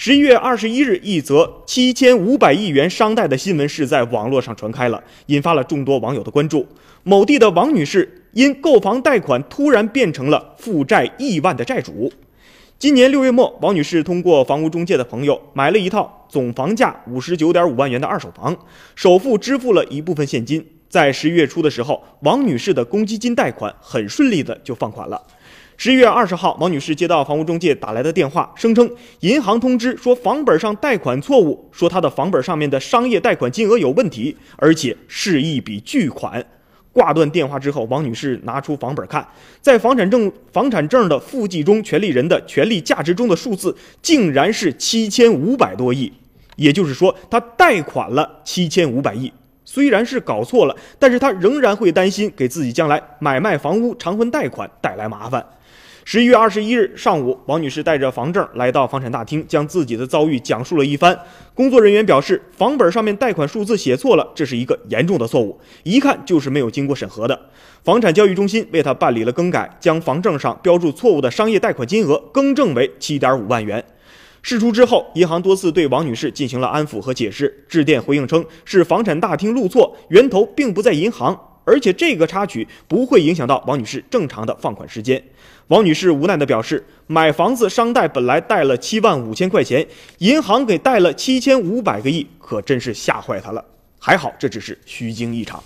十一月二十一日，一则七千五百亿元商贷的新闻是在网络上传开了，引发了众多网友的关注。某地的王女士因购房贷款突然变成了负债亿万的债主。今年六月末，王女士通过房屋中介的朋友买了一套总房价五十九点五万元的二手房，首付支付了一部分现金。在十一月初的时候，王女士的公积金贷款很顺利的就放款了。十一月二十号，王女士接到房屋中介打来的电话，声称银行通知说房本上贷款错误，说她的房本上面的商业贷款金额有问题，而且是一笔巨款。挂断电话之后，王女士拿出房本看，在房产证房产证的附记中，权利人的权利价值中的数字竟然是七千五百多亿，也就是说，她贷款了七千五百亿。虽然是搞错了，但是她仍然会担心给自己将来买卖房屋偿还贷款带来麻烦。十一月二十一日上午，王女士带着房证来到房产大厅，将自己的遭遇讲述了一番。工作人员表示，房本上面贷款数字写错了，这是一个严重的错误，一看就是没有经过审核的。房产交易中心为他办理了更改，将房证上标注错误的商业贷款金额更正为七点五万元。事出之后，银行多次对王女士进行了安抚和解释，致电回应称是房产大厅录错，源头并不在银行。而且这个插曲不会影响到王女士正常的放款时间。王女士无奈地表示，买房子商贷本来贷了七万五千块钱，银行给贷了七千五百个亿，可真是吓坏她了。还好这只是虚惊一场。